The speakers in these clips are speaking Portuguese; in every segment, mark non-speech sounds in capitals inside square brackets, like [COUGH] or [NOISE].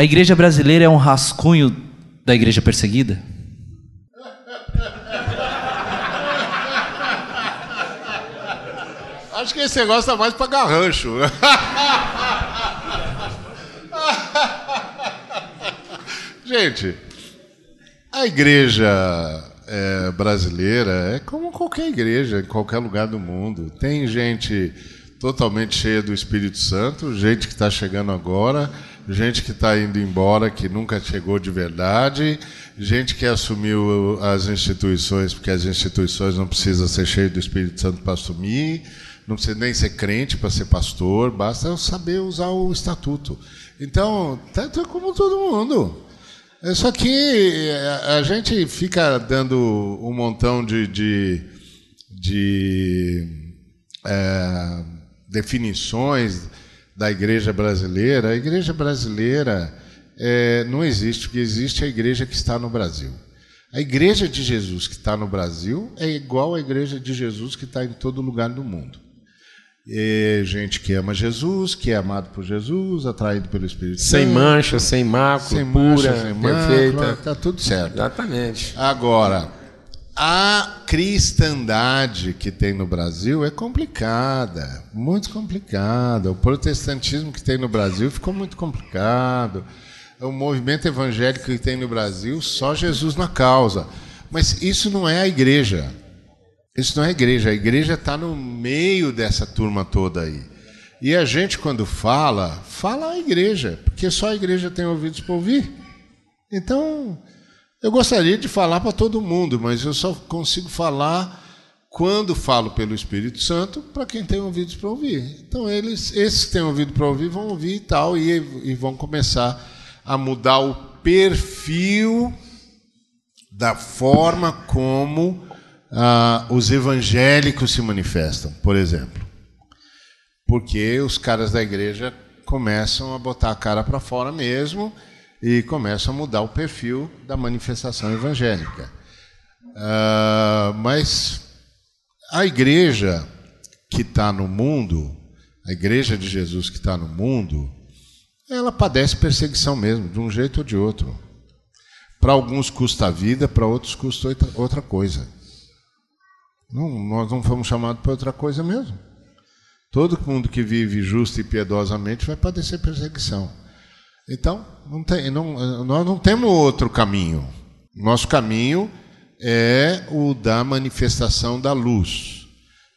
A igreja brasileira é um rascunho da igreja perseguida? Acho que esse negócio tá mais para garrancho. Gente, a igreja é, brasileira é como qualquer igreja em qualquer lugar do mundo. Tem gente totalmente cheia do Espírito Santo, gente que está chegando agora, gente que está indo embora, que nunca chegou de verdade, gente que assumiu as instituições, porque as instituições não precisam ser cheias do Espírito Santo para assumir, não precisa nem ser crente para ser pastor, basta saber usar o estatuto. Então, tá, tá como todo mundo. É só que a gente fica dando um montão de, de, de é, definições da igreja brasileira. A igreja brasileira é, não existe, o que existe é a igreja que está no Brasil. A igreja de Jesus que está no Brasil é igual à igreja de Jesus que está em todo lugar do mundo. É gente que ama Jesus, que é amado por Jesus, atraído pelo Espírito sem Santo. Sem mancha, sem mácula, sem mancha, pura, sem perfeita. Está tudo certo. Exatamente. Agora, a cristandade que tem no Brasil é complicada, muito complicada. O protestantismo que tem no Brasil ficou muito complicado. O movimento evangélico que tem no Brasil, só Jesus na causa. Mas isso não é a igreja. Isso não é igreja, a igreja está no meio dessa turma toda aí. E a gente, quando fala, fala a igreja, porque só a igreja tem ouvidos para ouvir. Então, eu gostaria de falar para todo mundo, mas eu só consigo falar quando falo pelo Espírito Santo para quem tem ouvidos para ouvir. Então, eles, esses que têm ouvido para ouvir vão ouvir e tal, e, e vão começar a mudar o perfil da forma como ah, os evangélicos se manifestam, por exemplo. Porque os caras da igreja começam a botar a cara para fora mesmo e começam a mudar o perfil da manifestação evangélica. Ah, mas a igreja que está no mundo, a igreja de Jesus que está no mundo, ela padece perseguição mesmo, de um jeito ou de outro. Para alguns custa a vida, para outros custa outra coisa. Não, nós não fomos chamados para outra coisa mesmo. Todo mundo que vive justo e piedosamente vai padecer perseguição. Então, não tem, não, nós não temos outro caminho. Nosso caminho é o da manifestação da luz.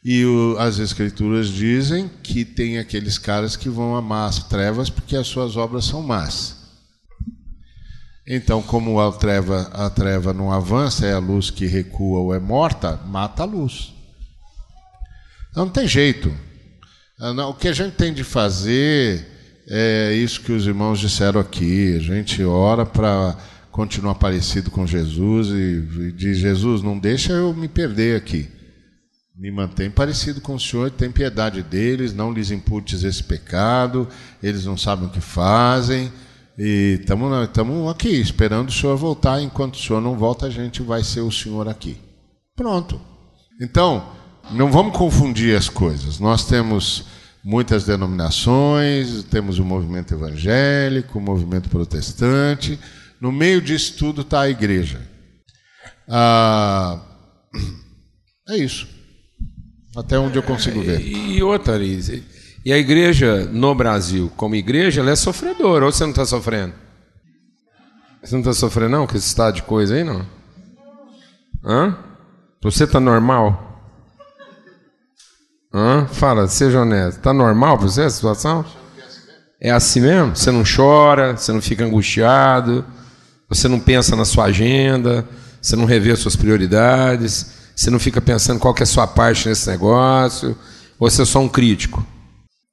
E o, as Escrituras dizem que tem aqueles caras que vão amar as trevas porque as suas obras são más. Então, como a treva, a treva não avança, é a luz que recua ou é morta, mata a luz. Não tem jeito. Ah, o que a gente tem de fazer é isso que os irmãos disseram aqui. A gente ora para continuar parecido com Jesus e diz: Jesus, não deixa eu me perder aqui. Me mantém parecido com o Senhor, tem piedade deles, não lhes imputes esse pecado, eles não sabem o que fazem. E estamos aqui esperando o senhor voltar. Enquanto o senhor não volta, a gente vai ser o senhor aqui. Pronto. Então, não vamos confundir as coisas. Nós temos muitas denominações, temos o movimento evangélico, o movimento protestante. No meio disso tudo está a igreja. Ah, é isso. Até onde eu consigo ver. E outra, Arise, e a igreja no Brasil, como igreja, ela é sofredora. Ou você não está sofrendo? Você não está sofrendo, não? Com esse estado de coisa aí, não? Hã? Você está normal? Hã? Fala, seja honesto. Está normal para você a situação? É assim mesmo? Você não chora, você não fica angustiado, você não pensa na sua agenda, você não revê as suas prioridades, você não fica pensando qual que é a sua parte nesse negócio, ou você é só um crítico?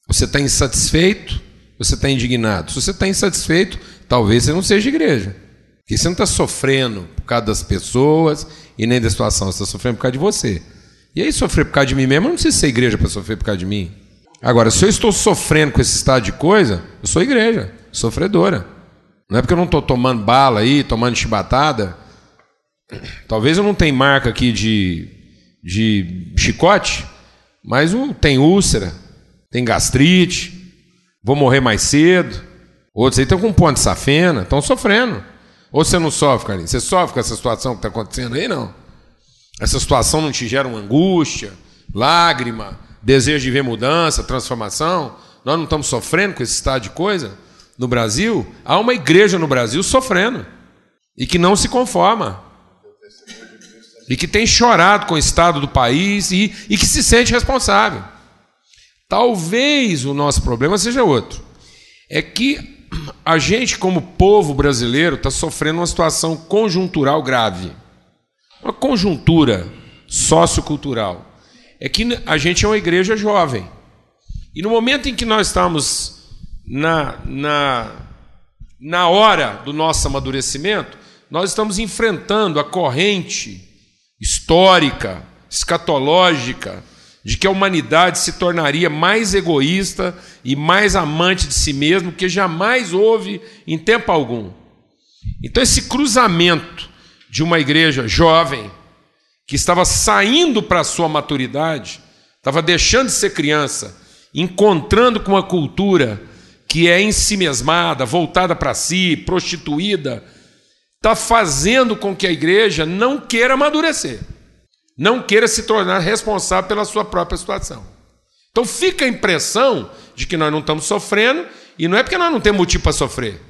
Você está insatisfeito? Você está indignado? Se você está insatisfeito, talvez você não seja igreja. Porque você não está sofrendo por causa das pessoas e nem da situação, você está sofrendo por causa de você. E aí, sofrer por causa de mim mesmo, eu não preciso ser igreja para sofrer por causa de mim. Agora, se eu estou sofrendo com esse estado de coisa, eu sou igreja, sofredora. Não é porque eu não estou tomando bala aí, tomando chibatada. Talvez eu não tenha marca aqui de, de chicote, mas tem úlcera, tem gastrite, vou morrer mais cedo, Outros aí estão com ponte safena, estão sofrendo. Ou você não sofre, Carlinhos? Você sofre com essa situação que está acontecendo aí, não? Essa situação não te gera uma angústia, lágrima, desejo de ver mudança, transformação? Nós não estamos sofrendo com esse estado de coisa? No Brasil, há uma igreja no Brasil sofrendo e que não se conforma. E que tem chorado com o estado do país e, e que se sente responsável. Talvez o nosso problema seja outro. É que a gente, como povo brasileiro, está sofrendo uma situação conjuntural grave. Uma conjuntura sociocultural. É que a gente é uma igreja jovem. E no momento em que nós estamos na, na, na hora do nosso amadurecimento, nós estamos enfrentando a corrente histórica, escatológica, de que a humanidade se tornaria mais egoísta e mais amante de si mesmo que jamais houve em tempo algum. Então, esse cruzamento de uma igreja jovem, que estava saindo para a sua maturidade, estava deixando de ser criança, encontrando com uma cultura que é em si mesmada, voltada para si, prostituída, está fazendo com que a igreja não queira amadurecer, não queira se tornar responsável pela sua própria situação. Então fica a impressão de que nós não estamos sofrendo, e não é porque nós não temos motivo para sofrer.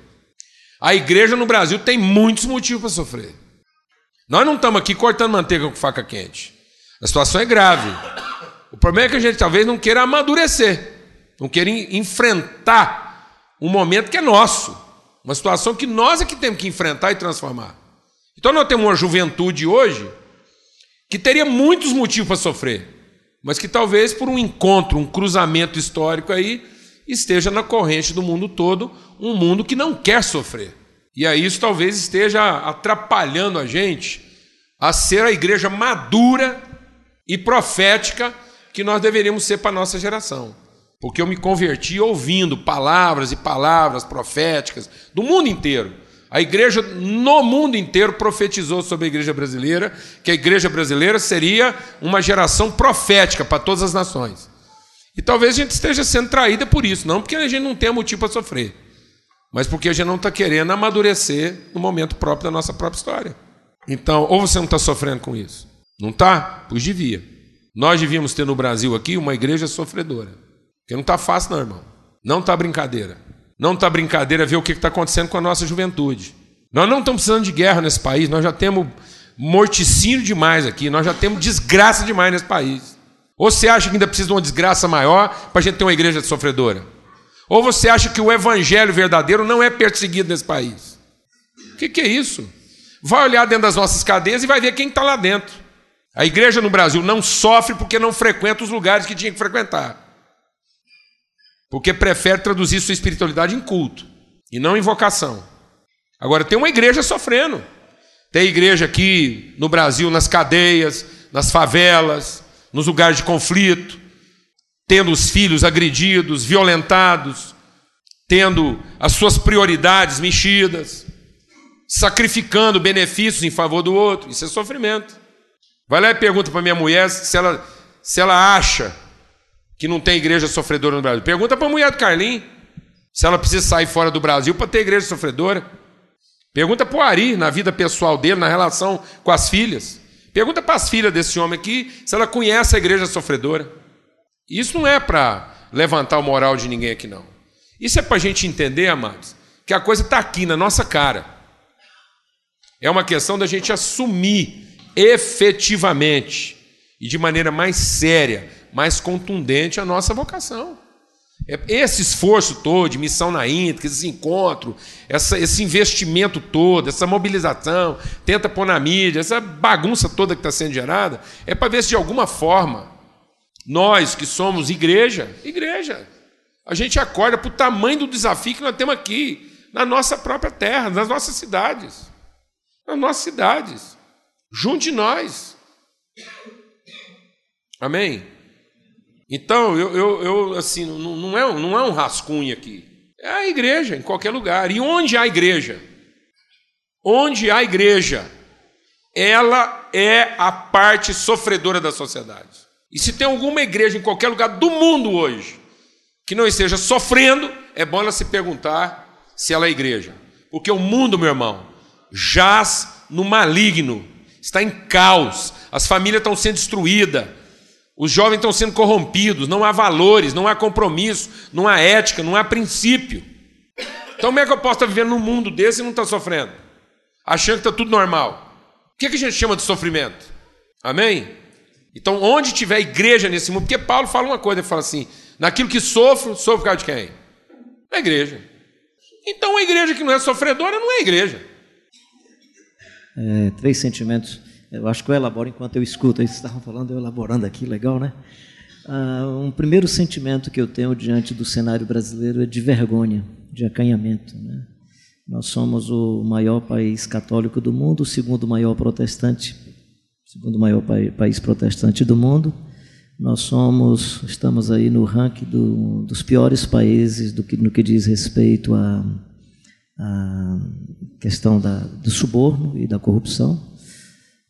A igreja no Brasil tem muitos motivos para sofrer. Nós não estamos aqui cortando manteiga com faca quente. A situação é grave. O problema é que a gente talvez não queira amadurecer, não queira enfrentar um momento que é nosso. Uma situação que nós é que temos que enfrentar e transformar. Então nós temos uma juventude hoje que teria muitos motivos para sofrer, mas que talvez por um encontro, um cruzamento histórico aí, esteja na corrente do mundo todo, um mundo que não quer sofrer. E aí isso talvez esteja atrapalhando a gente a ser a igreja madura e profética que nós deveríamos ser para a nossa geração. Porque eu me converti ouvindo palavras e palavras proféticas do mundo inteiro. A igreja no mundo inteiro profetizou sobre a igreja brasileira, que a igreja brasileira seria uma geração profética para todas as nações. E talvez a gente esteja sendo traída por isso, não porque a gente não tem motivo para sofrer, mas porque a gente não está querendo amadurecer no momento próprio da nossa própria história. Então, ou você não está sofrendo com isso? Não está? Pois devia. Nós devíamos ter no Brasil aqui uma igreja sofredora. Porque não está fácil, não, irmão. Não está brincadeira. Não está brincadeira ver o que está acontecendo com a nossa juventude. Nós não estamos precisando de guerra nesse país, nós já temos morticínio demais aqui, nós já temos desgraça demais nesse país. Ou você acha que ainda precisa de uma desgraça maior para a gente ter uma igreja sofredora? Ou você acha que o evangelho verdadeiro não é perseguido nesse país? O que, que é isso? Vai olhar dentro das nossas cadeias e vai ver quem está lá dentro. A igreja no Brasil não sofre porque não frequenta os lugares que tinha que frequentar. Porque prefere traduzir sua espiritualidade em culto e não em vocação. Agora, tem uma igreja sofrendo. Tem igreja aqui no Brasil, nas cadeias, nas favelas, nos lugares de conflito, tendo os filhos agredidos, violentados, tendo as suas prioridades mexidas, sacrificando benefícios em favor do outro. Isso é sofrimento. Vai lá e pergunta para minha mulher se ela, se ela acha que não tem igreja sofredora no Brasil. Pergunta para a mulher do Carlinhos se ela precisa sair fora do Brasil para ter igreja sofredora. Pergunta para o Ari, na vida pessoal dele, na relação com as filhas. Pergunta para as filhas desse homem aqui se ela conhece a igreja sofredora. Isso não é para levantar o moral de ninguém aqui, não. Isso é para a gente entender, amados, que a coisa está aqui na nossa cara. É uma questão da gente assumir efetivamente e de maneira mais séria mais contundente a nossa vocação. É, esse esforço todo de missão na Índia, esse encontro, essa, esse investimento todo, essa mobilização, tenta pôr na mídia, essa bagunça toda que está sendo gerada, é para ver se de alguma forma nós que somos igreja, igreja, a gente acorda para o tamanho do desafio que nós temos aqui, na nossa própria terra, nas nossas cidades. Nas nossas cidades. Junto de nós. Amém? Então, eu, eu, eu assim, não, não, é, não é um rascunho aqui. É a igreja, em qualquer lugar. E onde há igreja? Onde há igreja, ela é a parte sofredora da sociedade. E se tem alguma igreja em qualquer lugar do mundo hoje que não esteja sofrendo, é bom ela se perguntar se ela é igreja. Porque o mundo, meu irmão, jaz no maligno, está em caos, as famílias estão sendo destruídas, os jovens estão sendo corrompidos, não há valores, não há compromisso, não há ética, não há princípio. Então, como é que eu posso estar vivendo num mundo desse e não estar sofrendo? Achando que está tudo normal. O que, é que a gente chama de sofrimento? Amém? Então, onde tiver igreja nesse mundo, porque Paulo fala uma coisa, ele fala assim: naquilo que sofro, sofro por causa de quem? A igreja. Então, a igreja que não é sofredora não é igreja. É, três sentimentos eu acho que eu elaboro enquanto eu escuto. Vocês estavam falando, eu elaborando aqui, legal, né? Ah, um primeiro sentimento que eu tenho diante do cenário brasileiro é de vergonha, de acanhamento. Né? Nós somos o maior país católico do mundo, o segundo maior protestante, segundo maior país protestante do mundo. Nós somos, estamos aí no ranking do, dos piores países do que, no que diz respeito à, à questão da, do suborno e da corrupção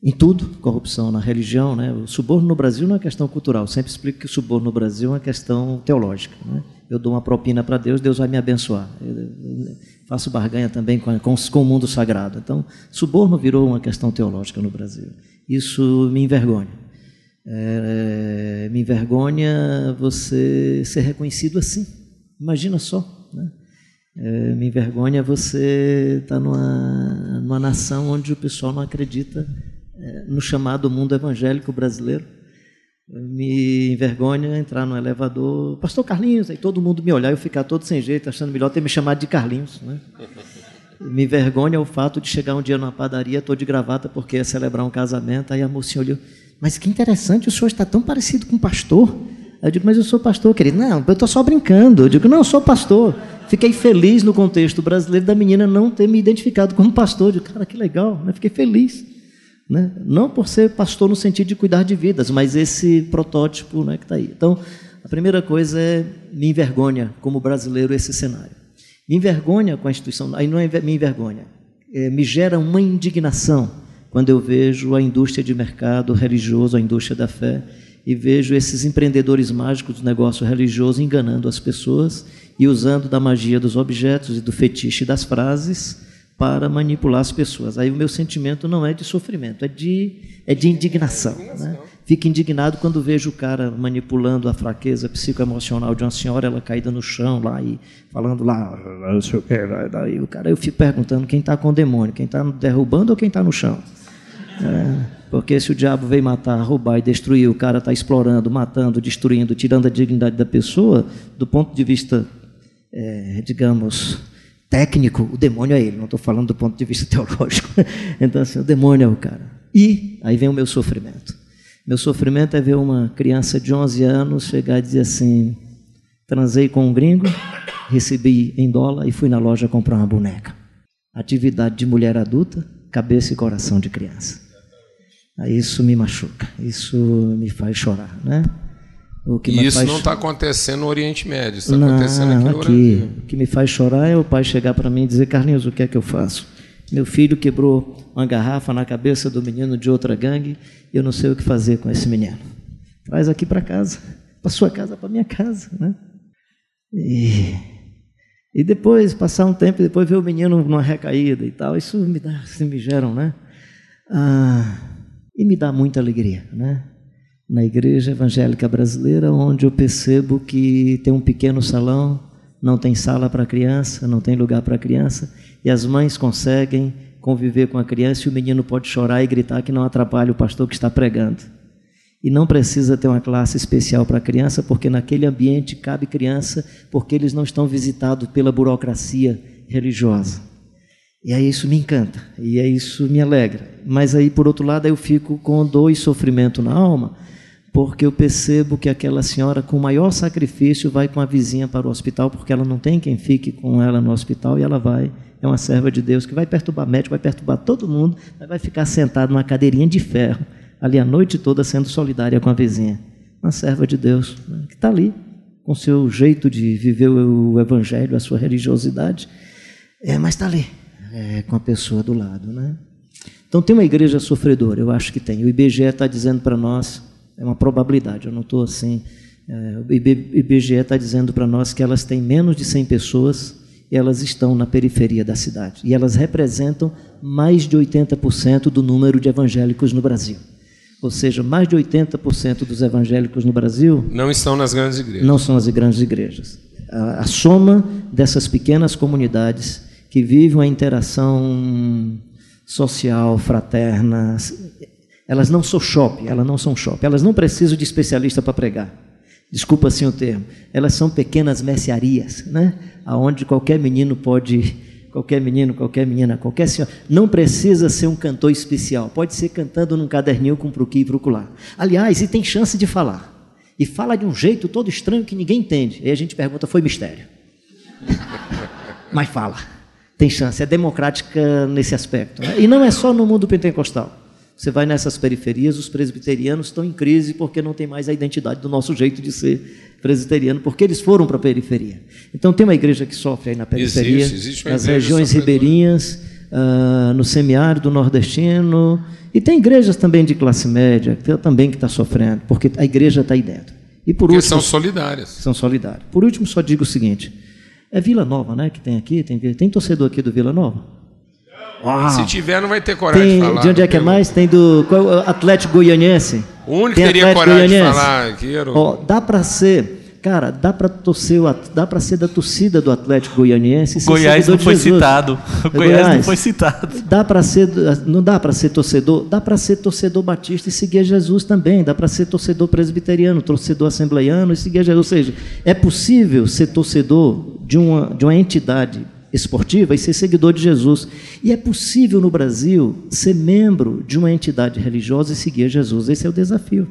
em tudo, corrupção na religião, né? O suborno no Brasil não é questão cultural. Eu sempre explico que o suborno no Brasil é uma questão teológica. Né? Eu dou uma propina para Deus, Deus vai me abençoar. Eu faço barganha também com, com, com, o mundo sagrado. Então, suborno virou uma questão teológica no Brasil. Isso me envergonha. É, me envergonha você ser reconhecido assim. Imagina só, né? É, me envergonha você estar tá numa, numa nação onde o pessoal não acredita é, no chamado mundo evangélico brasileiro. Me envergonha entrar no elevador, Pastor Carlinhos, aí todo mundo me olhar e eu ficar todo sem jeito, achando melhor ter me chamado de Carlinhos. Né? Me envergonha o fato de chegar um dia numa padaria, estou de gravata porque ia celebrar um casamento, aí a mocinha olhou, mas que interessante, o senhor está tão parecido com um pastor. Eu digo, mas eu sou pastor, querido. Não, eu estou só brincando. Eu digo, não, eu sou pastor. Fiquei feliz no contexto brasileiro da menina não ter me identificado como pastor. Eu digo, cara, que legal, né? fiquei feliz. Né? Não por ser pastor no sentido de cuidar de vidas, mas esse protótipo né, que está aí. Então, a primeira coisa é me envergonha, como brasileiro, esse cenário. Me envergonha com a instituição, aí não é me envergonha, é, me gera uma indignação quando eu vejo a indústria de mercado religioso, a indústria da fé, e vejo esses empreendedores mágicos do negócio religioso enganando as pessoas e usando da magia dos objetos e do fetiche das frases para manipular as pessoas. Aí o meu sentimento não é de sofrimento, é de, é de indignação. Né? Fico indignado quando vejo o cara manipulando a fraqueza psicoemocional de uma senhora, ela caída no chão lá e falando lá, não sei o que, daí o cara, eu fico perguntando quem está com o demônio, quem está derrubando ou quem está no chão. É, porque se o diabo veio matar, roubar e destruir, o cara está explorando, matando, destruindo, tirando a dignidade da pessoa, do ponto de vista, é, digamos, técnico, o demônio é ele, não estou falando do ponto de vista [LAUGHS] teológico. então, assim, o demônio é o cara. E aí vem o meu sofrimento. Meu sofrimento é ver uma criança de 11 anos chegar e dizer assim: transei com um gringo, recebi em dólar e fui na loja comprar uma boneca. Atividade de mulher adulta, cabeça e coração de criança. Isso me machuca, isso me faz chorar, né? e isso não está acontecendo no Oriente Médio, está acontecendo aqui no aqui. Brasil. O que me faz chorar é o pai chegar para mim e dizer, Carlinhos, o que é que eu faço? Meu filho quebrou uma garrafa na cabeça do menino de outra gangue e eu não sei o que fazer com esse menino. Traz aqui para casa, [LAUGHS] para sua casa, para minha casa, né? E, e depois, passar um tempo, depois ver o menino numa recaída e tal, isso me dá, assim, me geram, né? Ah, e me dá muita alegria, né? na igreja evangélica brasileira, onde eu percebo que tem um pequeno salão, não tem sala para criança, não tem lugar para criança, e as mães conseguem conviver com a criança e o menino pode chorar e gritar que não atrapalha o pastor que está pregando. E não precisa ter uma classe especial para criança, porque naquele ambiente cabe criança, porque eles não estão visitados pela burocracia religiosa. E aí isso me encanta, e aí isso me alegra. Mas aí, por outro lado, eu fico com dor e sofrimento na alma, porque eu percebo que aquela senhora, com maior sacrifício, vai com a vizinha para o hospital, porque ela não tem quem fique com ela no hospital, e ela vai, é uma serva de Deus, que vai perturbar médico, vai perturbar todo mundo, mas vai ficar sentada numa cadeirinha de ferro, ali a noite toda sendo solidária com a vizinha. Uma serva de Deus, né, que está ali, com seu jeito de viver o evangelho, a sua religiosidade, é, mas está ali, é, com a pessoa do lado. Né? Então tem uma igreja sofredora, eu acho que tem. O IBGE está dizendo para nós é uma probabilidade, eu não estou assim. É, o IBGE está dizendo para nós que elas têm menos de 100 pessoas elas estão na periferia da cidade. E elas representam mais de 80% do número de evangélicos no Brasil. Ou seja, mais de 80% dos evangélicos no Brasil não estão nas grandes igrejas. Não são as grandes igrejas. A, a soma dessas pequenas comunidades que vivem uma interação social, fraterna, elas não são shopping, elas não são shopping, elas não precisam de especialista para pregar. Desculpa assim o termo. Elas são pequenas mercearias, né? Aonde qualquer menino pode qualquer menino, qualquer menina, qualquer senhora, não precisa ser um cantor especial, pode ser cantando num caderninho com pro aqui e pro lá. Aliás, e tem chance de falar. E fala de um jeito todo estranho que ninguém entende. Aí a gente pergunta, foi mistério. [LAUGHS] Mas fala. Tem chance, é democrática nesse aspecto. Né? E não é só no mundo pentecostal. Você vai nessas periferias, os presbiterianos estão em crise porque não tem mais a identidade do nosso jeito de ser presbiteriano, porque eles foram para a periferia. Então tem uma igreja que sofre aí na periferia, existe, existe nas regiões ribeirinhas, uh, no semiárido nordestino, e tem igrejas também de classe média, que também que está sofrendo, porque a igreja está aí dentro. E por porque último, são solidárias. São solidárias. Por último, só digo o seguinte: é Vila Nova, né? Que tem aqui, tem, tem torcedor aqui do Vila Nova? Uau. Se tiver, não vai ter coragem tem, de falar. De onde é que é mais? Tem do qual, Atlético Goianiense. O único que teria Atlético coragem Goianiense. de falar era o... dá para ser, cara, dá para torcer, dá para ser da torcida do Atlético Goianiense. Goiás não foi Jesus. citado. Goiás, [LAUGHS] Goiás não foi citado. Dá para ser, não dá para ser torcedor, dá para ser torcedor batista e seguir Jesus também. Dá para ser torcedor presbiteriano, torcedor assembleiano e seguir Jesus. Ou seja, é possível ser torcedor de uma de uma entidade esportiva e ser seguidor de Jesus. E é possível no Brasil ser membro de uma entidade religiosa e seguir Jesus. Esse é o desafio.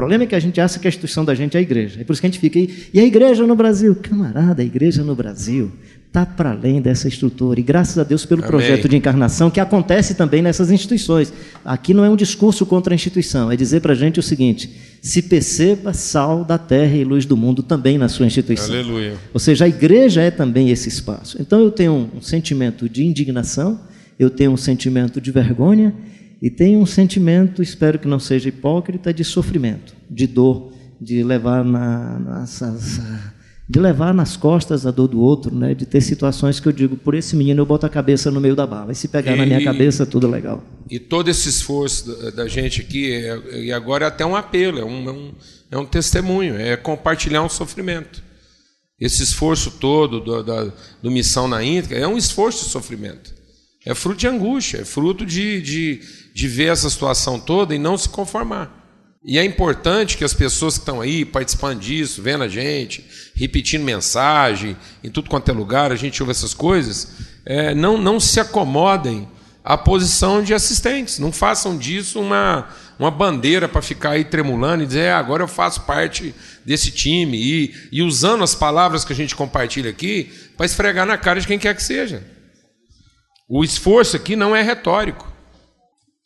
Problema é que a gente acha que a instituição da gente é a igreja. É por isso que a gente fica aí. E a igreja no Brasil? Camarada, a igreja no Brasil está para além dessa estrutura. E graças a Deus pelo Amém. projeto de encarnação que acontece também nessas instituições. Aqui não é um discurso contra a instituição, é dizer para a gente o seguinte: se perceba sal da terra e luz do mundo também na sua instituição. Aleluia. Ou seja, a igreja é também esse espaço. Então eu tenho um sentimento de indignação, eu tenho um sentimento de vergonha e tenho um sentimento, espero que não seja hipócrita, de sofrimento, de dor, de levar na, nessas de levar nas costas a dor do outro, né? de ter situações que eu digo, por esse menino eu boto a cabeça no meio da bala, e se pegar e, na minha cabeça, tudo legal. E todo esse esforço da, da gente aqui, é, e agora é até um apelo, é um, é um, é um testemunho, é compartilhar um sofrimento. Esse esforço todo do, da, do Missão na Íntegra é um esforço de sofrimento. É fruto de angústia, é fruto de, de, de ver essa situação toda e não se conformar. E é importante que as pessoas que estão aí participando disso, vendo a gente, repetindo mensagem, em tudo quanto é lugar, a gente ouve essas coisas, é, não, não se acomodem à posição de assistentes. Não façam disso uma, uma bandeira para ficar aí tremulando e dizer, é, agora eu faço parte desse time. E, e usando as palavras que a gente compartilha aqui para esfregar na cara de quem quer que seja. O esforço aqui não é retórico.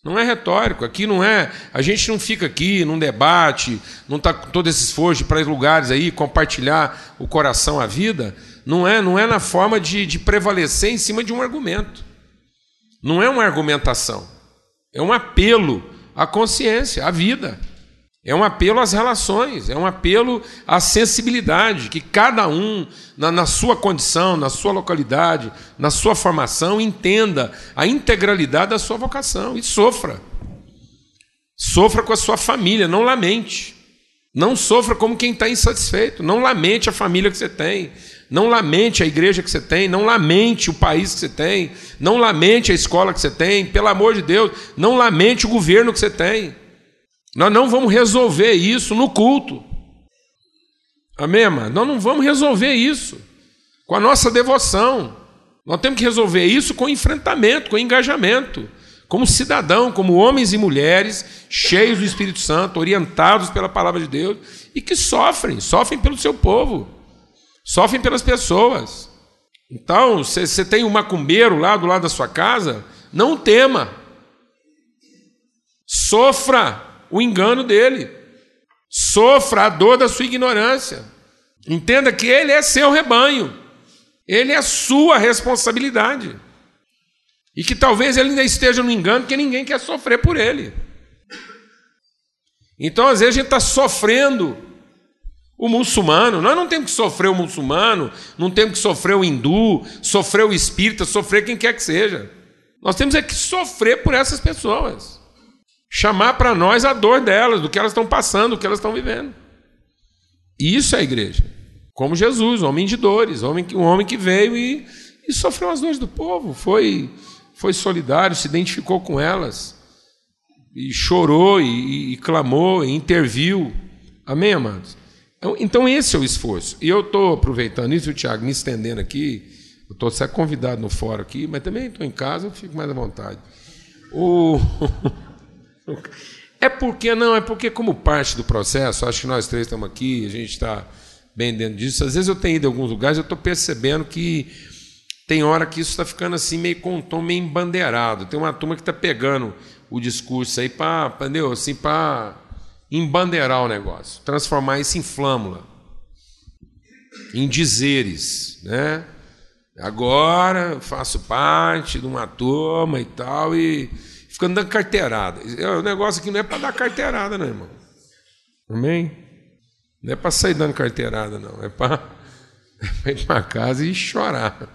Não é retórico, aqui não é. A gente não fica aqui num debate, não está com todo esse esforço para ir lugares aí, compartilhar o coração, a vida. Não é, não é na forma de, de prevalecer em cima de um argumento. Não é uma argumentação. É um apelo à consciência, à vida. É um apelo às relações, é um apelo à sensibilidade, que cada um, na, na, sua condição, na sua localidade, na sua formação, entenda a integralidade da sua vocação e sofra. Sofra com a sua família, não lamente. Não sofra como quem está insatisfeito. Não lamente a família que você tem. Não lamente a igreja que você tem. Não lamente o país que você tem. Não lamente a escola que você tem. Pelo amor de Deus, não lamente o governo que você tem. Nós não vamos resolver isso no culto. Amém, mano? Nós não vamos resolver isso com a nossa devoção. Nós temos que resolver isso com enfrentamento, com engajamento, como cidadão, como homens e mulheres cheios do Espírito Santo, orientados pela palavra de Deus e que sofrem, sofrem pelo seu povo, sofrem pelas pessoas. Então, se você tem um macumbeiro lá do lado da sua casa, não tema. Sofra o engano dele. Sofra a dor da sua ignorância. Entenda que ele é seu rebanho. Ele é sua responsabilidade. E que talvez ele ainda esteja no engano, porque ninguém quer sofrer por ele. Então, às vezes, a gente está sofrendo O muçulmano, nós não temos que sofrer o muçulmano, não temos que sofrer o hindu, sofrer o espírita, sofrer quem quer que seja. Nós temos é que sofrer por essas pessoas. Chamar para nós a dor delas, do que elas estão passando, do que elas estão vivendo. Isso é a igreja. Como Jesus, homem de dores, homem, um homem que veio e, e sofreu as dores do povo, foi, foi solidário, se identificou com elas, e chorou, e, e clamou, e interviu. Amém, amados? Então, então, esse é o esforço. E eu estou aproveitando isso, o Tiago, me estendendo aqui. Eu estou sendo convidado no fórum aqui, mas também estou em casa, eu fico mais à vontade. O... [LAUGHS] é porque, não, é porque, como parte do processo, acho que nós três estamos aqui, a gente está bem dentro disso. Às vezes eu tenho ido em alguns lugares, eu estou percebendo que tem hora que isso está ficando assim, meio com um tom meio embandeirado. Tem uma turma que está pegando o discurso aí para, entendeu? Assim, para embandeirar o negócio, transformar isso em flâmula, em dizeres, né? Agora faço parte de uma turma e tal, e ficando dando carteirada. O negócio aqui não é para dar carteirada, não, irmão. Amém? Não é para sair dando carteirada, não. É para [LAUGHS] ir para casa e chorar.